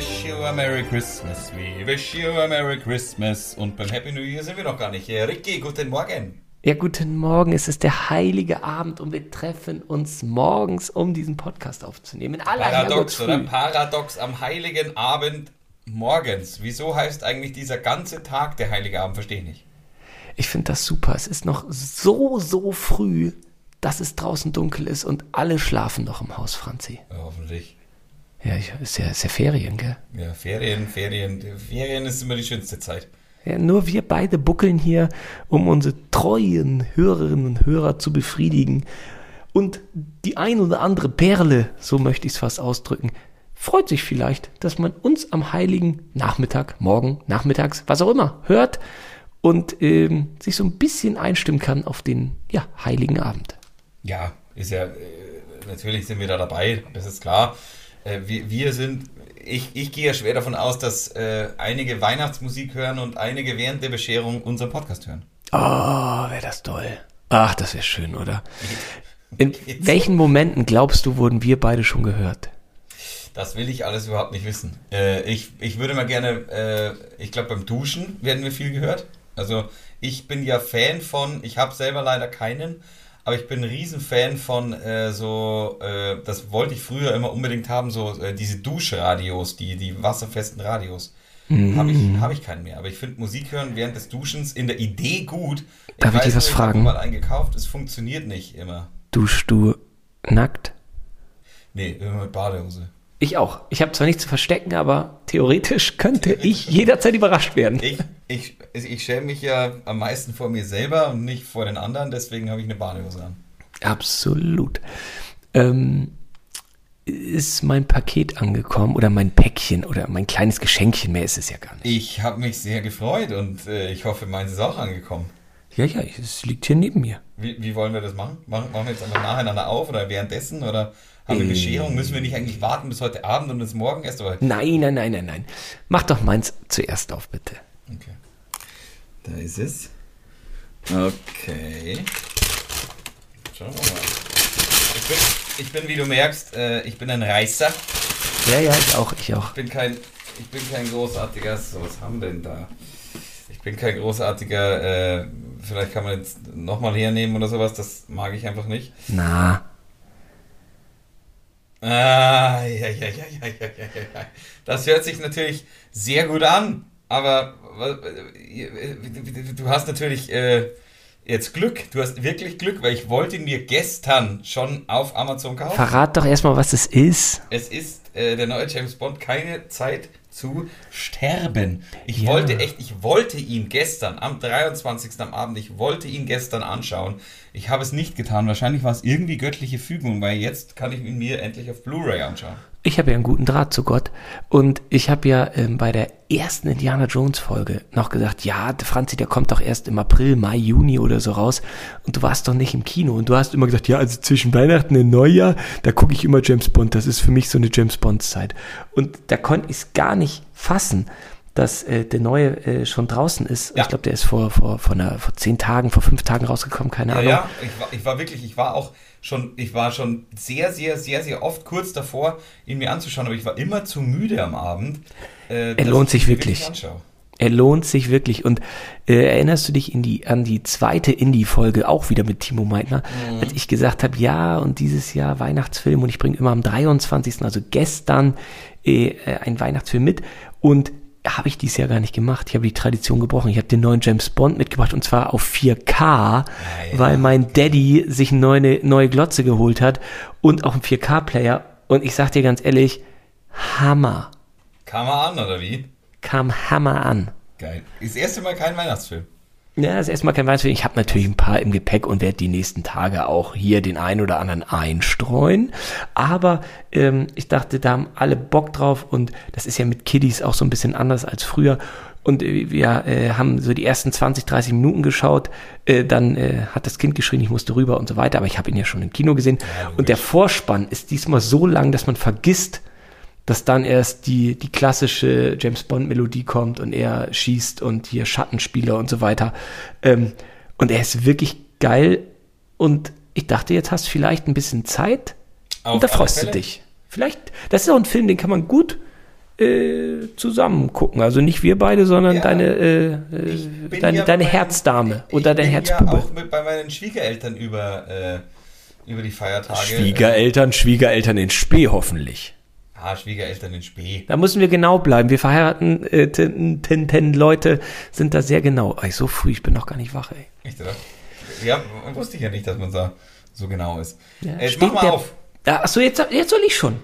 wish you a Merry Christmas. We wish you a Merry Christmas. Und beim Happy New Year sind wir noch gar nicht. Äh, Ricky, guten Morgen. Ja, guten Morgen. Es ist der heilige Abend und wir treffen uns morgens, um diesen Podcast aufzunehmen. In aller Paradox, oder? Paradox am heiligen Abend morgens. Wieso heißt eigentlich dieser ganze Tag der heilige Abend? Verstehe ich nicht. Ich finde das super. Es ist noch so, so früh, dass es draußen dunkel ist und alle schlafen noch im Haus, Franzi. Ja, hoffentlich. Ja, ich, ist, ja, ist ja Ferien, gell? Ja, Ferien, Ferien. Ferien ist immer die schönste Zeit. Ja, nur wir beide buckeln hier, um unsere treuen Hörerinnen und Hörer zu befriedigen. Und die ein oder andere Perle, so möchte ich es fast ausdrücken, freut sich vielleicht, dass man uns am heiligen Nachmittag, morgen, nachmittags, was auch immer, hört und ähm, sich so ein bisschen einstimmen kann auf den ja, heiligen Abend. Ja, ist ja, äh, natürlich sind wir da dabei, das ist klar. Äh, wir, wir sind, ich, ich gehe ja schwer davon aus, dass äh, einige Weihnachtsmusik hören und einige während der Bescherung unseren Podcast hören. Oh, wäre das toll. Ach, das wäre schön, oder? In welchen Momenten glaubst du, wurden wir beide schon gehört? Das will ich alles überhaupt nicht wissen. Äh, ich, ich würde mal gerne, äh, ich glaube beim Duschen werden wir viel gehört. Also ich bin ja Fan von, ich habe selber leider keinen, aber ich bin ein Riesenfan von äh, so, äh, das wollte ich früher immer unbedingt haben, so äh, diese Duschradios, die, die wasserfesten Radios. Mhm. Habe ich, hab ich keinen mehr. Aber ich finde Musik hören während des Duschens in der Idee gut. Darf ich dich weiß was nur, fragen? Ich habe mal einen gekauft, es funktioniert nicht immer. Duschst du nackt? Nee, immer mit Badehose. Ich auch. Ich habe zwar nichts zu verstecken, aber theoretisch könnte ich jederzeit überrascht werden. Ich, ich, ich schäme mich ja am meisten vor mir selber und nicht vor den anderen, deswegen habe ich eine Badehose an. Absolut. Ähm, ist mein Paket angekommen oder mein Päckchen oder mein kleines Geschenkchen, mehr ist es ja gar nicht. Ich habe mich sehr gefreut und äh, ich hoffe, meins ist auch angekommen. Ja, ja, es liegt hier neben mir. Wie, wie wollen wir das machen? machen? Machen wir jetzt einfach nacheinander auf oder währenddessen oder haben wir Äh. Bescherung? Müssen wir nicht eigentlich warten bis heute Abend und bis morgen erst? Aber Nein, nein, nein, nein, nein. Mach doch meins zuerst auf, bitte. okay. Da ist es. Okay. Schauen wir mal. Ich bin, ich bin wie du merkst, äh, ich bin ein Reißer. Ja, ja, ich auch, ich auch. Ich bin kein, ich bin kein großartiger, so was haben wir denn da? Ich bin kein großartiger, äh, vielleicht kann man jetzt nochmal hernehmen oder sowas, das mag ich einfach nicht. Na. Ah, ja, ja, ja, ja, ja, ja, ja. Das hört sich natürlich sehr gut an aber äh, du hast natürlich äh, jetzt Glück, du hast wirklich Glück, weil ich wollte ihn mir gestern schon auf Amazon kaufen. verrat doch erstmal, was es ist. Es ist äh, der neue James Bond keine Zeit zu sterben. Ich Ja. wollte echt, ich wollte ihn gestern am 23. am Abend, ich wollte ihn gestern anschauen. Ich habe es nicht getan. Wahrscheinlich war es irgendwie göttliche Fügung, weil jetzt kann ich ihn mir endlich auf Blu-ray anschauen. Ich habe ja einen guten Draht zu Gott und ich habe ja ähm, bei der ersten Indiana Jones Folge noch gesagt, ja, der Franzi, der kommt doch erst im April, Mai, Juni oder so raus und du warst doch nicht im Kino und du hast immer gesagt, ja, also zwischen Weihnachten und Neujahr, da gucke ich immer James Bond, das ist für mich so eine James Bond Zeit und da konnte ich es gar nicht fassen, dass äh, der neue äh, schon draußen ist. Ja. Ich glaube, der ist vor vor vor, einer, vor zehn Tagen, vor fünf Tagen rausgekommen, keine Ja, Ahnung. ja, ich war, ich war wirklich, ich war auch schon, ich war schon sehr, sehr, sehr, sehr oft kurz davor, ihn mir anzuschauen, aber ich war immer zu müde am Abend. Äh, dass lohnt ich sich wirklich. anschaue. Er lohnt sich wirklich. Und äh, erinnerst du dich in die, an die zweite Indie-Folge, auch wieder mit Timo Meitner, als ich gesagt habe, ja, und dieses Jahr Weihnachtsfilm und ich bringe immer am 23., also gestern, äh, äh, einen Weihnachtsfilm mit. Und habe ich dies Jahr gar nicht gemacht. Ich habe die Tradition gebrochen. Ich habe den neuen James Bond mitgebracht und zwar auf 4K, ja. weil mein Daddy sich eine neue, neue Glotze geholt hat und auch einen 4K-Player. Und ich sag dir ganz ehrlich, Hammer. Kam er an, oder wie? Kam Hammer an. Geil. Ist das erste Mal kein Weihnachtsfilm. Ja, das ist erstmal kein Weihnachtsfilm. Ich habe natürlich ein paar im Gepäck und werde die nächsten Tage auch hier den einen oder anderen einstreuen. Aber ähm, ich dachte, da haben alle Bock drauf und das ist ja mit Kiddies auch so ein bisschen anders als früher. Und äh, wir äh, haben so die ersten 20, 30 Minuten geschaut. Äh, dann äh, hat das Kind geschrien, ich musste rüber und so weiter. Aber ich habe ihn ja schon im Kino gesehen. logisch. und der Vorspann ist diesmal so lang, dass man vergisst, dass dann erst die, die klassische James Bond Melodie kommt und er schießt und hier Schattenspieler und so weiter. Ähm, und er ist wirklich geil. Und ich dachte, jetzt hast du vielleicht ein bisschen Zeit Auf und da freust du dich. Vielleicht, das ist auch ein Film, den kann man gut äh, zusammen gucken. Also nicht wir beide, sondern Ja. deine, äh, Ich äh, deine, ja deine bei- Herzdame ich oder dein bin Herzbube. Ja auch mit, bei meinen Schwiegereltern über, äh, über die Feiertage. Schwiegereltern, Schwiegereltern in Spee hoffentlich. Ah, Schwiegereltern in Spee. Da müssen wir genau bleiben. Wir verheiraten äh, ten, ten, ten Leute sind da sehr genau. Ey, so früh, ich bin noch gar nicht wach, ey. Echt, oder? Ja, wusste ich ja nicht, dass man da so genau ist. Ja, äh, mach mal der- auf. Ja, achso, jetzt, jetzt soll ich schon.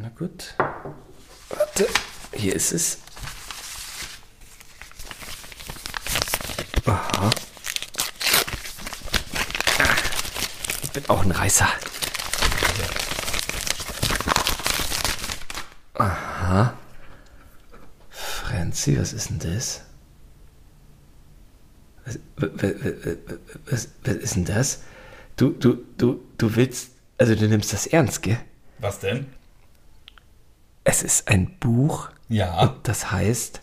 Na gut. Warte, hier ist es. Aha. Ah, Ich bin auch ein Reißer. Aha. Franzi, was ist denn das? Was, was, was, ist denn das? Du, du, du, du willst, also du nimmst das ernst, gell? Was denn? Es ist ein Buch Ja, und das heißt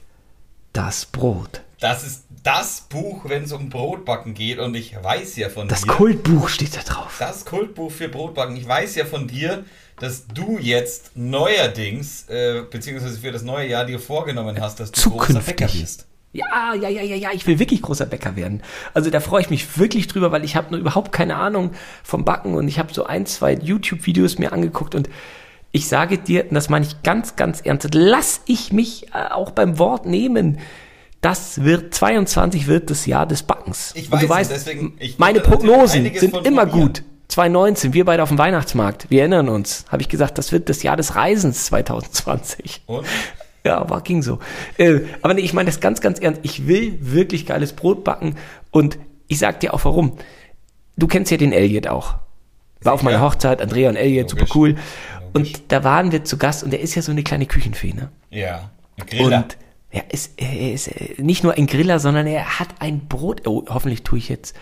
Das Brot. Das ist das Buch, wenn es um Brotbacken geht und ich weiß ja von Das dir. Kultbuch steht da drauf. Das Kultbuch für Brotbacken. Ich weiß ja von dir, dass du jetzt neuerdings, äh, beziehungsweise für das neue Jahr dir vorgenommen hast, dass du großer. Bäcker wirst. Ja, ja, ja, ja, ja, ich will wirklich großer Bäcker werden. Also da freue ich mich wirklich drüber, weil ich habe nur überhaupt keine Ahnung vom Backen und ich habe so ein, zwei YouTube-Videos mir angeguckt und ich sage dir, und das meine ich ganz, ganz ernst, lass ich mich äh, auch beim Wort nehmen. Das wird, 22 wird das Jahr des Backens. Ich und weiß weißt, deswegen- ich meine Prognosen sind immer gut. 2019, wir beide auf dem Weihnachtsmarkt, wir erinnern uns, habe ich gesagt, das wird das Jahr des Reisens 2020. Und? Ja, war ging so. Äh, aber nee, ich meine das ganz, ganz ernst. Ich will wirklich geiles Brot backen und ich sag dir auch warum. Du kennst ja den Elliot auch. War auf meiner Hochzeit, Andrea und Elliot, super Logisch. cool. Logisch. Und da waren wir zu Gast und der ist ja so eine kleine Küchenfee, ne? Ja, Griller. Und er ist, er ist äh, nicht nur ein Griller, sondern er hat ein Brot. Oh, hoffentlich tue ich jetzt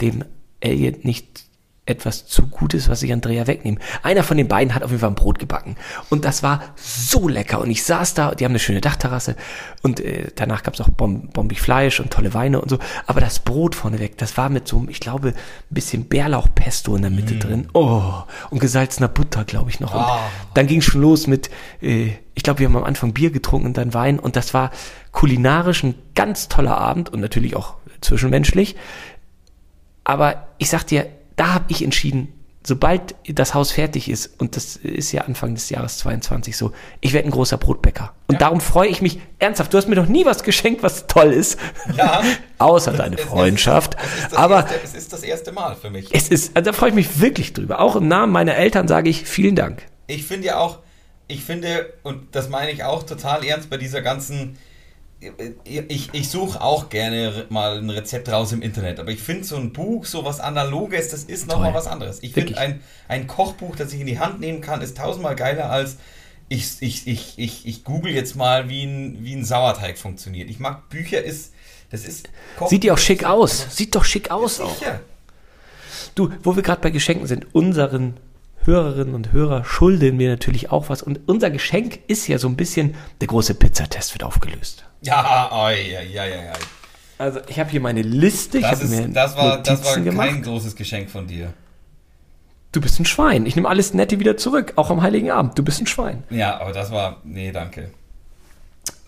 dem Elliot nicht etwas zu Gutes, was ich Andrea wegnehme. Einer von den beiden hat auf jeden Fall ein Brot gebacken. Und das war so lecker. Und ich saß da, die haben eine schöne Dachterrasse. Und äh, danach gab's auch bom bombig Fleisch und tolle Weine und so. Aber das Brot vorneweg, das war mit so einem, ich glaube, ein bisschen Bärlauchpesto in der Mitte drin. Oh, und gesalzener Butter, glaube ich, noch. Und Ah. dann ging schon los mit, äh, ich glaube, wir haben am Anfang Bier getrunken und dann Wein. Und das war kulinarisch ein ganz toller Abend und natürlich auch zwischenmenschlich. Aber ich sag dir, da habe ich entschieden, sobald das Haus fertig ist, und das ist ja Anfang des Jahres 22 so, ich werde ein großer Brotbäcker. Und darum freue ich mich ernsthaft. Du hast mir noch nie was geschenkt, was toll ist. Ja. Außer deine Es Freundschaft. Es Aber erste, es ist das erste Mal für mich. es ist, also da freue ich mich wirklich drüber. Auch im Namen meiner Eltern sage ich vielen Dank. Ich finde ja auch, ich finde, und das meine ich auch total ernst bei dieser ganzen, ich, ich suche auch gerne mal ein Rezept raus im Internet, aber ich finde so ein Buch, so was Analoges, das ist nochmal was anderes. Ich finde ein, ein Kochbuch, das ich in die Hand nehmen kann, ist tausendmal geiler als ich, ich, ich, ich, ich google jetzt mal, wie ein, wie ein Sauerteig funktioniert. Ich mag Bücher, ist, das ist... Koch- Sieht ja auch schick aus. Sieht doch schick aus auch. Du, wo wir gerade bei Geschenken sind, unseren Hörerinnen und Hörer schulden wir natürlich auch was. Und unser Geschenk ist ja so ein bisschen, der große Pizzatest wird aufgelöst. Ja, oi, ja, ja, ja, ja. Also ich habe hier meine Liste, ich Das, habe mir ist, das, war, das war kein gemacht. großes Geschenk von dir. Du bist ein Schwein. Ich nehme alles Nette wieder zurück, auch am Heiligen Abend. Du bist ein Schwein. Ja, aber das war. Nee, danke.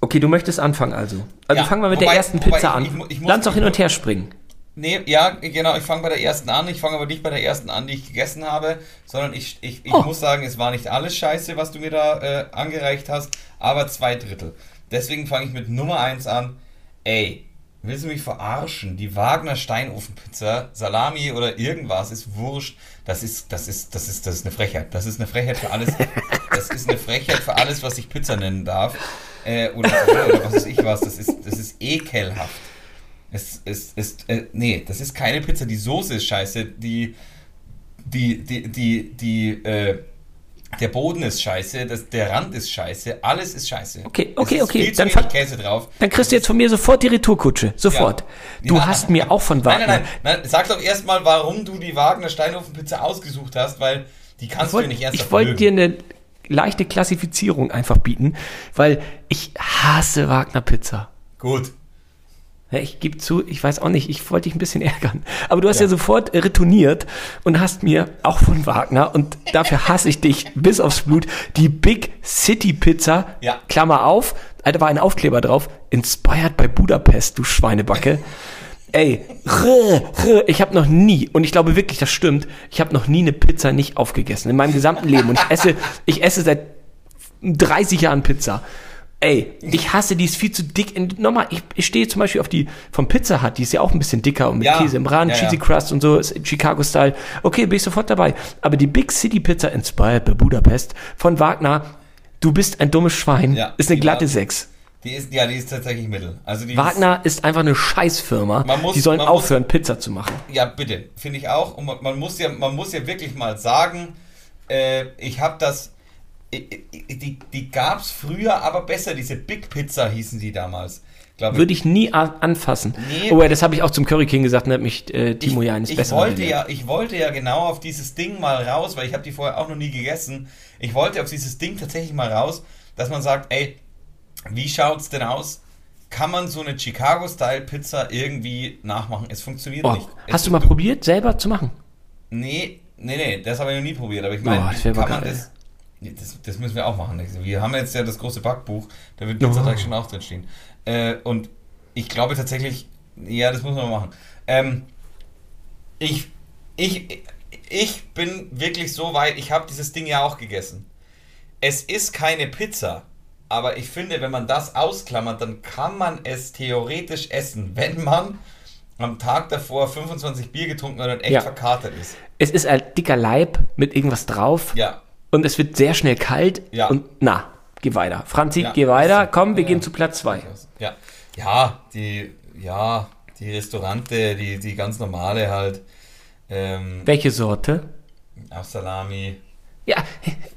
Okay, du möchtest anfangen also. Also Ja, fangen wir mit wobei- der ersten Pizza ich- an. ich ich muss- Lass doch hin und her springen. Nee, ja, genau, ich fange bei der ersten an. Ich fange aber nicht bei der ersten an, die ich gegessen habe, sondern ich, ich, ich Oh. muss sagen, es war nicht alles scheiße, was du mir da äh, angereicht hast, aber zwei Drittel. Deswegen fange ich mit Nummer eins an. Ey, willst du mich verarschen? Die Wagner Steinofenpizza, Salami oder irgendwas ist wurscht. Das ist, das ist, das ist, das ist eine Frechheit. Das ist eine Frechheit für alles. Das ist eine Frechheit für alles, was ich Pizza nennen darf. Äh, oder, oder was weiß ich was. Das ist, das ist ekelhaft. Es ist, ist äh, nee, das ist keine Pizza. Die Soße ist scheiße. Die, die, die, die, die, äh, der Boden ist scheiße. Das, der Rand ist scheiße. Alles ist scheiße. Okay, Es okay, okay, dann fang- Käse drauf. Dann kriegst du jetzt von mir sofort die Retourkutsche. Sofort. Ja. Du Ja. hast mir auch von Nein, Wagner. nein, nein, nein. Sag doch erstmal, warum du die Wagner Steinofenpizza ausgesucht hast, weil die kannst Ich du nicht ernsthaft ich wollte dir eine leichte Klassifizierung einfach bieten, weil ich hasse Wagner Pizza. Gut. Ja, ich gebe zu, ich weiß auch nicht, ich wollte dich ein bisschen ärgern. Aber du hast ja, ja sofort retourniert und hast mir auch von Wagner, und dafür hasse ich dich bis aufs Blut, die Big City Pizza, ja. Klammer auf, da war ein Aufkleber drauf, inspired by Budapest, du Schweinebacke. Ey, ich habe noch nie, und ich glaube wirklich, das stimmt, ich habe noch nie eine Pizza nicht aufgegessen in meinem gesamten Leben. Und ich esse, ich esse seit 30 Jahren Pizza. Ey, ich hasse die, ist viel zu dick. Nochmal, ich, ich stehe zum Beispiel auf die vom Pizza Hut, die ist ja auch ein bisschen dicker und mit ja, Käse im Rand, ja, Cheesy ja. Crust und so, Chicago-Style. Okay, bin ich sofort dabei. Aber die Big City Pizza Inspired by Budapest von Wagner, du bist ein dummes Schwein, ja, ist eine glatte 6. Die ist, ja, die ist tatsächlich mittel. Also Wagner ist, ist einfach eine Scheißfirma. Muss, die sollen aufhören, muss, Pizza zu machen. Ja, bitte. Finde ich auch. Und man, man, muss ja, man muss ja wirklich mal sagen, äh, ich habe das die, die gab es früher aber besser, diese Big Pizza hießen die damals. Würde ich nie anfassen. Nee, oh, ja, das habe ich auch zum Curry King gesagt, hat mich äh, Timo ich, ja eines besser wollte ja, Ich wollte ja genau auf dieses Ding mal raus, weil ich habe die vorher auch noch nie gegessen. Ich wollte auf dieses Ding tatsächlich mal raus, dass man sagt, ey, wie schaut's denn aus? Kann man so eine Chicago-Style-Pizza irgendwie nachmachen? Es funktioniert oh, nicht. Es hast du mal probiert, selber zu machen? Nee, nee, nee, das habe ich noch nie probiert. Aber ich meine, oh, kann man das das, das, müssen wir auch machen. Wir haben jetzt ja das große Backbuch, da wird Pizzateig oh. schon auch drin stehen. Äh, und ich glaube tatsächlich, ja, das muss man machen. Ähm, ich, ich, ich bin wirklich so weit, ich habe dieses Ding ja auch gegessen. Es ist keine Pizza, aber ich finde, wenn man das ausklammert, dann kann man es theoretisch essen, wenn man am Tag davor 25 Bier getrunken hat und echt ja. verkatert ist. Es ist ein dicker Leib mit irgendwas drauf. Ja und es wird sehr schnell kalt. Ja. Und na, geh weiter. Franzi, ja, geh weiter. Komm, wir ja, gehen zu Platz 2. Ja. ja, die, ja, die Restaurante, die, die ganz normale halt. Ähm, Welche Sorte? Auch Salami. Ja,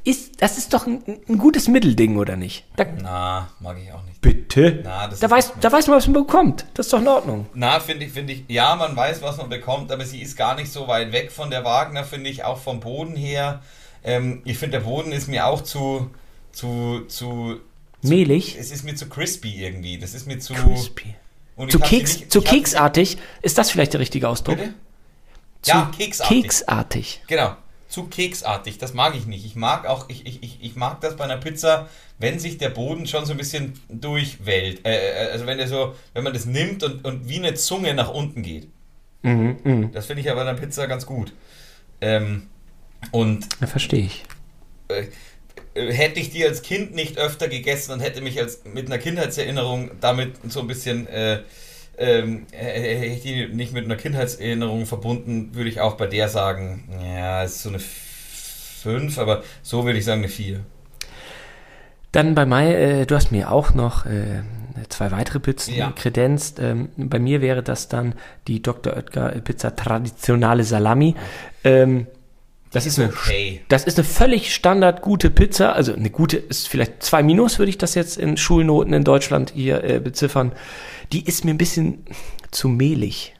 ist, das ist doch ein, ein gutes Mittelding, oder nicht? Da, Na, mag ich auch nicht. Bitte? Na, da, weiß, da weiß man, was man bekommt. Das ist doch in Ordnung. Na, finde ich, finde ich, ja, man weiß, was man bekommt, aber sie ist gar nicht so weit weg von der Wagner, finde ich, auch vom Boden her. Ähm, ich finde, der Boden ist mir auch zu, zu, zu, Mehlig? es ist mir zu crispy irgendwie. Das ist mir zu. Crispy. zu, Keks, nicht, zu keksartig? Ist das vielleicht der richtige Ausdruck? Bitte? Zu ja, keksartig. Keksartig. Genau. Zu keksartig. Das mag ich nicht. Ich mag auch, ich, ich, ich mag das bei einer Pizza, wenn sich der Boden schon so ein bisschen durchwellt. Äh, äh, also wenn der so, wenn man das nimmt und, und wie eine Zunge nach unten geht. Mhm, mh. Das finde ich aber bei einer Pizza ganz gut. Ähm, und. Ja, verstehe ich. Äh, hätte ich die als Kind nicht öfter gegessen und hätte mich als mit einer Kindheitserinnerung damit so ein bisschen. Äh, ähm, hätte ich die nicht mit einer Kindheitserinnerung verbunden, würde ich auch bei der sagen, ja, es ist so eine 5, aber so würde ich sagen eine 4. Dann bei Mai, äh, du hast mir auch noch äh, zwei weitere Pizzen ja. kredenzt. Ähm, bei mir wäre das dann die Dr. Oetker Pizza Traditionale Salami. Ähm, das ist, eine, okay. das ist eine völlig standard gute Pizza. Also eine gute ist vielleicht zwei Minus, würde ich das jetzt in Schulnoten in Deutschland hier äh, beziffern. Die ist mir ein bisschen zu mehlig.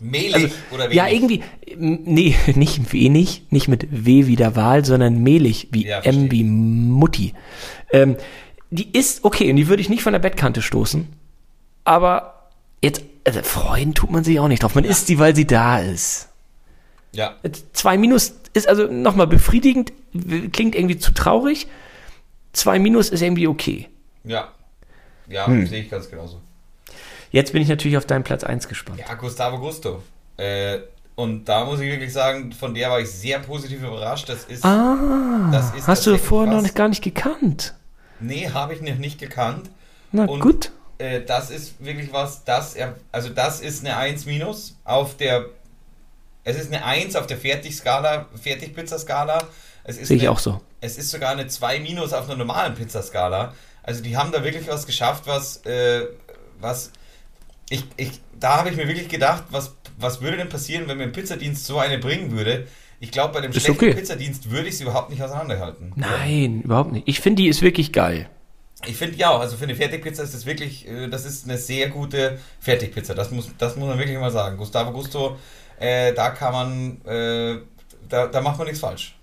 Mehlig also, oder wenig? Ja, irgendwie, nee, nicht wenig, nicht mit W wie der Wahl, sondern mehlig, wie ja, M wie Mutti. Ähm, die ist okay und die würde ich nicht von der Bettkante stoßen. Aber jetzt, also freuen tut man sich auch nicht drauf. Man ja. isst sie, weil sie da ist. Ja. Zwei Minus ist also nochmal befriedigend, klingt irgendwie zu traurig. Zwei Minus ist irgendwie okay. Ja. Ja, hm. sehe ich ganz genauso. Jetzt bin ich natürlich auf deinen Platz 1 gespannt. Ja, Gustavo Gusto. Äh, und da muss ich wirklich sagen, von der war ich sehr positiv überrascht. Das ist. Ah, das ist hast du vorher noch nicht, gar nicht gekannt? Nee, habe ich noch nicht gekannt. Na und, gut. Äh, das ist wirklich was, das, also das ist eine 1 minus auf der es ist eine 1 auf der Fertigskala, Fertigpizzaskala. Sehe ich auch so. Es ist sogar eine 2 minus auf einer normalen Pizzaskala. Also die haben da wirklich was geschafft, was, äh, was ich, ich, da habe ich mir wirklich gedacht, was, was würde denn passieren, wenn mir ein Pizzadienst so eine bringen würde? Ich glaube, bei dem ist schlechten okay. Pizzadienst würde ich sie überhaupt nicht auseinanderhalten. Nein, überhaupt nicht. Ich finde, die ist wirklich geil. Ich finde ja auch, also für eine Fertigpizza ist das wirklich, äh, das ist eine sehr gute Fertigpizza. Das muss, das muss man wirklich mal sagen. Gustavo Gusto äh, da kann man, äh, da, da macht man nichts falsch.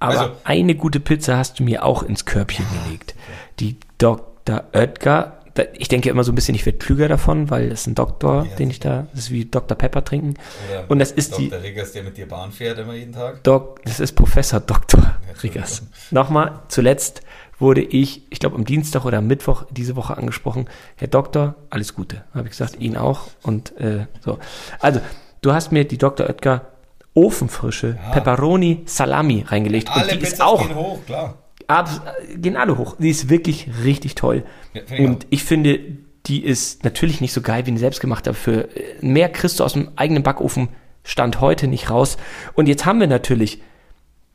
Aber also, eine gute Pizza hast du mir auch ins Körbchen gelegt. Die Dr. Oetker ich denke immer so ein bisschen, ich werde klüger davon, weil es ist ein Doktor, Ja. den ich da, das ist wie Dr. Pepper trinken. Oder Und das ist die, Dr. Riggers, der mit dir Bahn fährt immer jeden Tag. Doc, das ist Professor Dr. Entschuldigung. Riggers. Nochmal, zuletzt wurde ich, ich glaube am Dienstag oder am Mittwoch diese Woche angesprochen, Herr Doktor, alles Gute. Habe ich gesagt, Ihnen auch. Und äh, so. Also, du hast mir die Dr. Oetker ofenfrische Ja. Pepperoni Salami reingelegt. Alle und die ist Pizzas auch gehen hoch, klar. abs gehen alle hoch. Die ist wirklich richtig toll. Ja, ich und ich finde, die ist natürlich nicht so geil wie eine selbstgemachte, aber für mehr kriegst du aus dem eigenen Backofen stand heute nicht raus. Und jetzt haben wir natürlich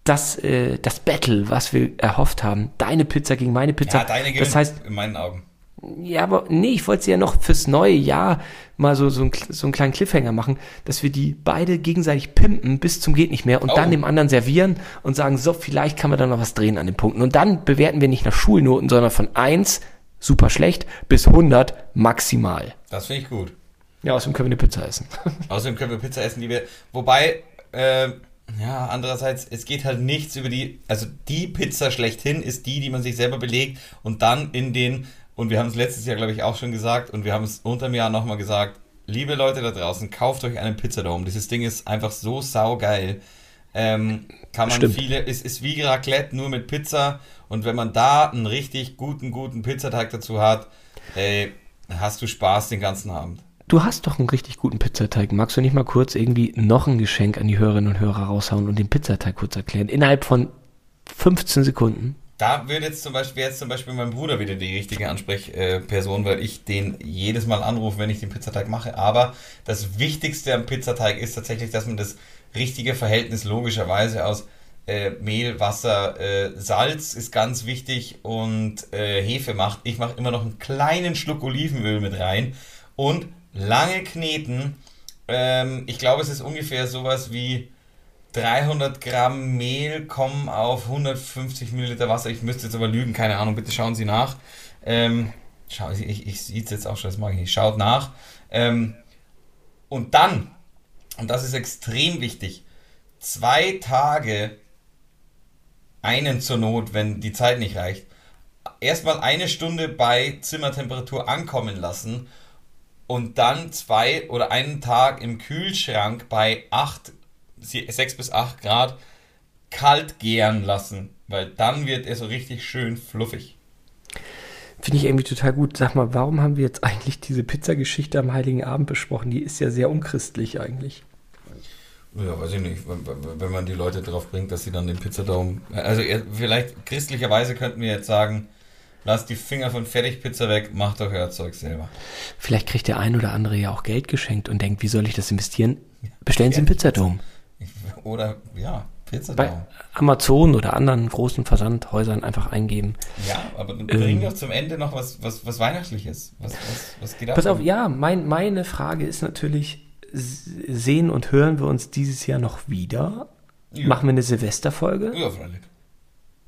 das, äh, das Battle, was wir erhofft haben. Deine Pizza gegen meine Pizza. Ja, deine das gewinnt, heißt, in meinen Augen. Ja, aber nee, ich wollte sie ja noch fürs neue Jahr mal so, so, ein, so einen kleinen Cliffhanger machen, dass wir die beide gegenseitig pimpen bis zum geht nicht mehr und Oh. dann dem anderen servieren und sagen, so, vielleicht kann man da noch was drehen an den Punkten. Und dann bewerten wir nicht nach Schulnoten, sondern von 1, super schlecht, bis 100 maximal. Das finde ich gut. Ja, außerdem können wir eine Pizza essen. Außerdem können wir Pizza essen, die wir. Wobei, äh, ja, andererseits, es geht halt nichts über die. Also die Pizza schlechthin ist die, die man sich selber belegt und dann in den. Und wir haben es letztes Jahr, glaube ich, auch schon gesagt und wir haben es unter dem Jahr nochmal gesagt. Liebe Leute da draußen, kauft euch einen Pizzadome. Dieses Ding ist einfach so saugeil. Ähm, kann man Stimmt. viele, es ist wie Raclette, nur mit Pizza. Und wenn man da einen richtig guten, guten Pizzateig dazu hat, ey, hast du Spaß den ganzen Abend. Du hast doch einen richtig guten Pizzateig. Magst du nicht mal kurz irgendwie noch ein Geschenk an die Hörerinnen und Hörer raushauen und den Pizzateig kurz erklären? Innerhalb von 15 Sekunden. Da würde jetzt zum Beispiel, jetzt zum Beispiel mein Bruder wieder die richtige Ansprechperson, weil ich den jedes Mal anrufe, wenn ich den Pizzateig mache. Aber das Wichtigste am Pizzateig ist tatsächlich, dass man das richtige Verhältnis logischerweise aus äh, Mehl, Wasser, äh, Salz ist ganz wichtig und äh, Hefe macht. Ich mache immer noch einen kleinen Schluck Olivenöl mit rein und lange kneten. Ähm, ich glaube, es ist ungefähr sowas wie 300 Gramm Mehl kommen auf 150 Milliliter Wasser. Ich müsste jetzt aber lügen, keine Ahnung, bitte schauen Sie nach. Ähm, schau, ich ich, ich sehe es jetzt auch schon, das mag ich. Schaut nach. Ähm, und dann, und das ist extrem wichtig, zwei Tage einen zur Not, wenn die Zeit nicht reicht, erstmal eine Stunde bei Zimmertemperatur ankommen lassen und dann zwei oder einen Tag im Kühlschrank bei 8, 6 bis 8 Grad kalt gären lassen, weil dann wird er so richtig schön fluffig. Finde ich irgendwie total gut. Sag mal, warum haben wir jetzt eigentlich diese Pizzageschichte am Heiligen Abend besprochen? Die ist ja sehr unchristlich eigentlich. Ja, weiß ich nicht, wenn, man die Leute darauf bringt, dass sie dann den Pizzadome. Also eher- vielleicht christlicherweise könnten wir jetzt sagen, lasst die Finger von Fertigpizza weg, macht doch euer Zeug selber. Vielleicht kriegt der ein oder andere ja auch Geld geschenkt und denkt, wie soll ich das investieren? Bestellen Sie einen Pizzadome. Ich- Oder ja, Bei Pizzadome. Amazon oder anderen großen Versandhäusern einfach eingeben. Ja, aber dann Ähm. bring doch zum Ende noch was, was, was Weihnachtliches. Was, was, was geht ab? Pass auf, ja, mein, meine Frage ist natürlich, sehen und hören wir uns dieses Jahr noch wieder? Ja. Machen wir eine Silvesterfolge? Ja, freilich.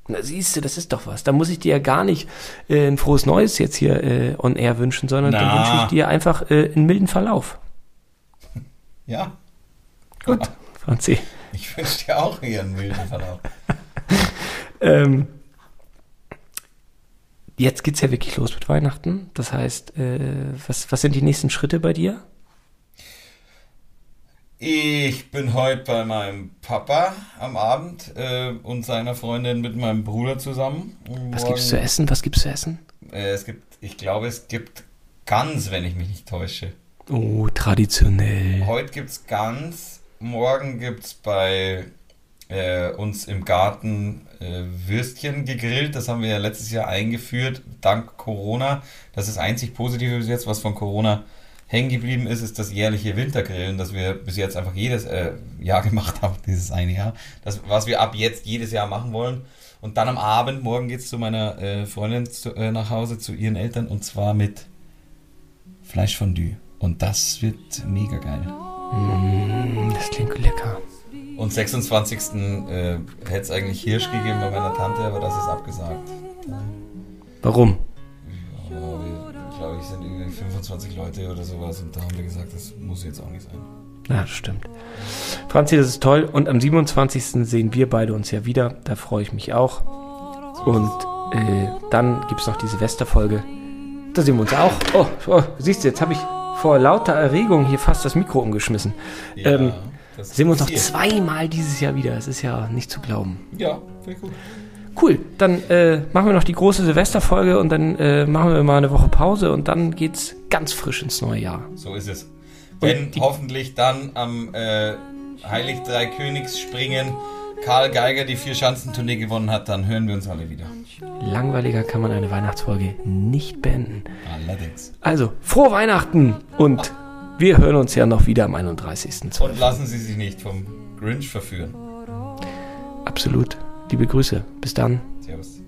Na, siehst du, das ist doch was. Da muss ich dir ja gar nicht äh, ein frohes Neues jetzt hier äh, on air wünschen, sondern dann Na. wünsche ich dir einfach äh, einen milden Verlauf. Ja, Gut, Franzi. ich wünsche dir auch hier einen milden Verlauf. Ähm, jetzt geht's ja wirklich los mit Weihnachten. Das heißt, äh, was, was sind die nächsten Schritte bei dir? Ich bin heute bei meinem Papa am Abend äh, und seiner Freundin mit meinem Bruder zusammen. Und Was gibt's zu essen? Was gibt's zu essen? Äh, es gibt, ich glaube, es gibt Gans, wenn ich mich nicht täusche. Oh, traditionell. Heute gibt's Gans, morgen gibt's bei äh, uns im Garten äh, Würstchen gegrillt. Das haben wir ja letztes Jahr eingeführt, dank Corona. Das ist das einzig Positive bis jetzt, was von Corona hängen geblieben ist, ist das jährliche Wintergrillen, das wir bis jetzt einfach jedes äh, Jahr gemacht haben, dieses eine Jahr. Das, was wir ab jetzt jedes Jahr machen wollen. Und dann am Abend, morgen geht's zu meiner äh, Freundin zu, äh, nach Hause, zu ihren Eltern, und zwar mit Fleischfondue. Und das wird mega geil. Mm, das klingt lecker. Und 26. Äh, hätte es eigentlich Hirsch gegeben bei meiner Tante, aber das ist abgesagt. Warum? Ja, wir, glaube ich, sind irgendwie 25 Leute oder sowas und da haben wir gesagt, das muss jetzt auch nicht sein. Ja, das stimmt. Franzi, das ist toll. Und am 27. sehen wir beide uns ja wieder. Da freue ich mich auch. Und äh, dann gibt's noch die Silvesterfolge. Da sehen wir uns auch. Oh, oh siehst du, jetzt habe ich vor lauter Erregung hier fast das Mikro umgeschmissen. Ja, ähm, sehen wir uns noch zweimal dieses Jahr wieder. Es ist ja nicht zu glauben. Ja, finde ich gut. Cool, dann äh, machen wir noch die große Silvesterfolge und dann äh, machen wir mal eine Woche Pause und dann geht's ganz frisch ins neue Jahr. So ist es. Wenn hoffentlich dann am äh, Heilig Drei Königs springen Karl Geiger die Vier-Schanzentournee gewonnen hat, dann hören wir uns alle wieder. Langweiliger kann man eine Weihnachtsfolge nicht beenden. Allerdings. Also, frohe Weihnachten und wir hören uns ja noch wieder am 31.12. Und lassen Sie sich nicht vom Grinch verführen. Absolut. Liebe Grüße. Bis dann. Servus.